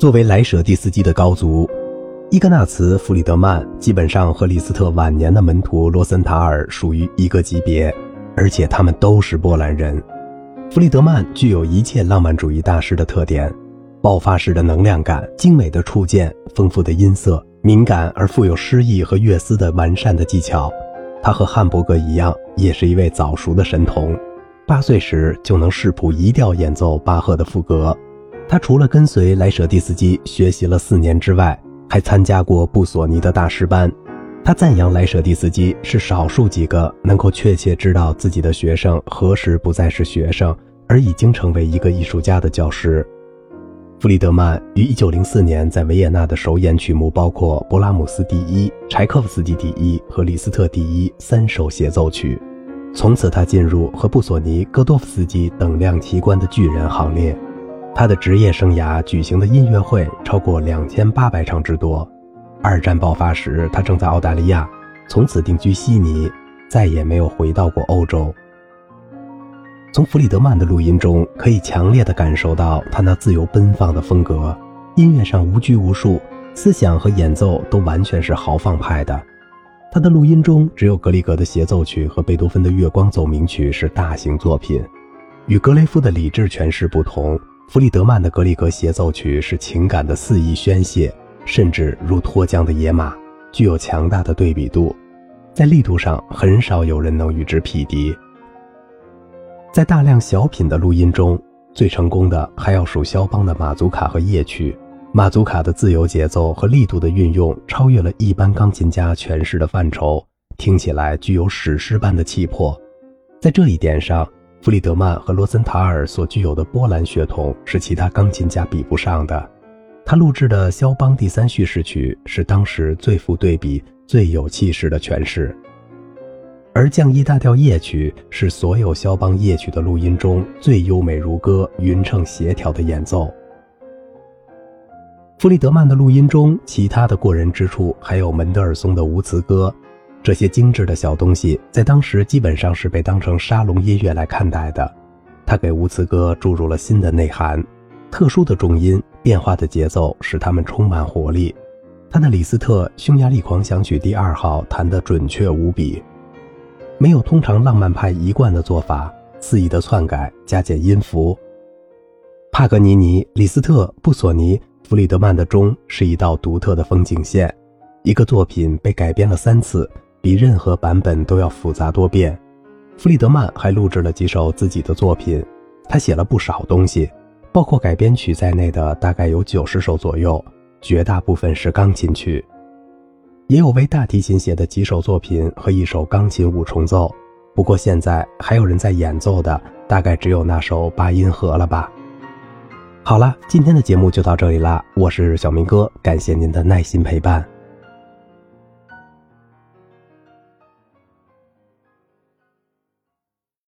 作为莱舍蒂斯基的高足，伊格纳茨·弗里德曼基本上和李斯特晚年的门徒罗森塔尔属于一个级别，而且他们都是波兰人。弗里德曼具有一切浪漫主义大师的特点：爆发式的能量感、精美的触键、丰富的音色、敏感而富有诗意和乐思的完善的技巧。他和汉伯格一样，也是一位早熟的神童，八岁时就能视谱一调演奏巴赫的赋格。他除了跟随莱舍蒂斯基学习了四年之外，还参加过布索尼的大师班。他赞扬莱舍蒂斯基是少数几个能够确切知道自己的学生何时不再是学生，而已经成为一个艺术家的教师。弗里德曼于1904年在维也纳的首演曲目包括勃拉姆斯第一、柴可夫斯基第一和李斯特第一三首协奏曲。从此，他进入和布索尼、戈多夫斯基等量齐观的巨人行列。他的职业生涯举行的音乐会超过两千八百场之多。二战爆发时，他正在澳大利亚，从此定居悉尼，再也没有回到过欧洲。从弗里德曼的录音中，可以强烈地感受到他那自由奔放的风格，音乐上无拘无束，思想和演奏都完全是豪放派的。他的录音中只有格里格的协奏曲和贝多芬的月光奏鸣曲是大型作品，与格雷夫的理智诠释不同。弗里德曼的格里格协奏曲是情感的肆意宣泄，甚至如脱缰的野马，具有强大的对比度，在力度上很少有人能与之匹敌。在大量小品的录音中，最成功的还要数肖邦的马祖卡和夜曲。马祖卡的自由节奏和力度的运用超越了一般钢琴家诠释的范畴，听起来具有史诗般的气魄。在这一点上。弗里德曼和罗森塔尔所具有的波兰血统是其他钢琴家比不上的。他录制的肖邦第三叙事曲是当时最富对比、最有气势的诠释，而降 E 大调夜曲是所有肖邦夜曲的录音中最优美如歌、匀称协调的演奏。弗里德曼的录音中，其他的过人之处还有门德尔松的无词歌。这些精致的小东西在当时基本上是被当成沙龙音乐来看待的。他给无词歌注入了新的内涵，特殊的重音、变化的节奏使它们充满活力。他的李斯特《匈牙利狂想曲第二号》弹得准确无比，没有通常浪漫派一贯的做法，肆意的篡改、加减音符。帕格尼尼、李斯特、布索尼、弗里德曼的钟是一道独特的风景线，一个作品被改编了三次。比任何版本都要复杂多变。弗里德曼还录制了几首自己的作品，他写了不少东西，包括改编曲在内的大概有九十首左右，绝大部分是钢琴曲，也有为大提琴写的几首作品和一首钢琴五重奏。不过现在还有人在演奏的，大概只有那首八音盒了吧。好了，今天的节目就到这里啦，我是小明哥，感谢您的耐心陪伴。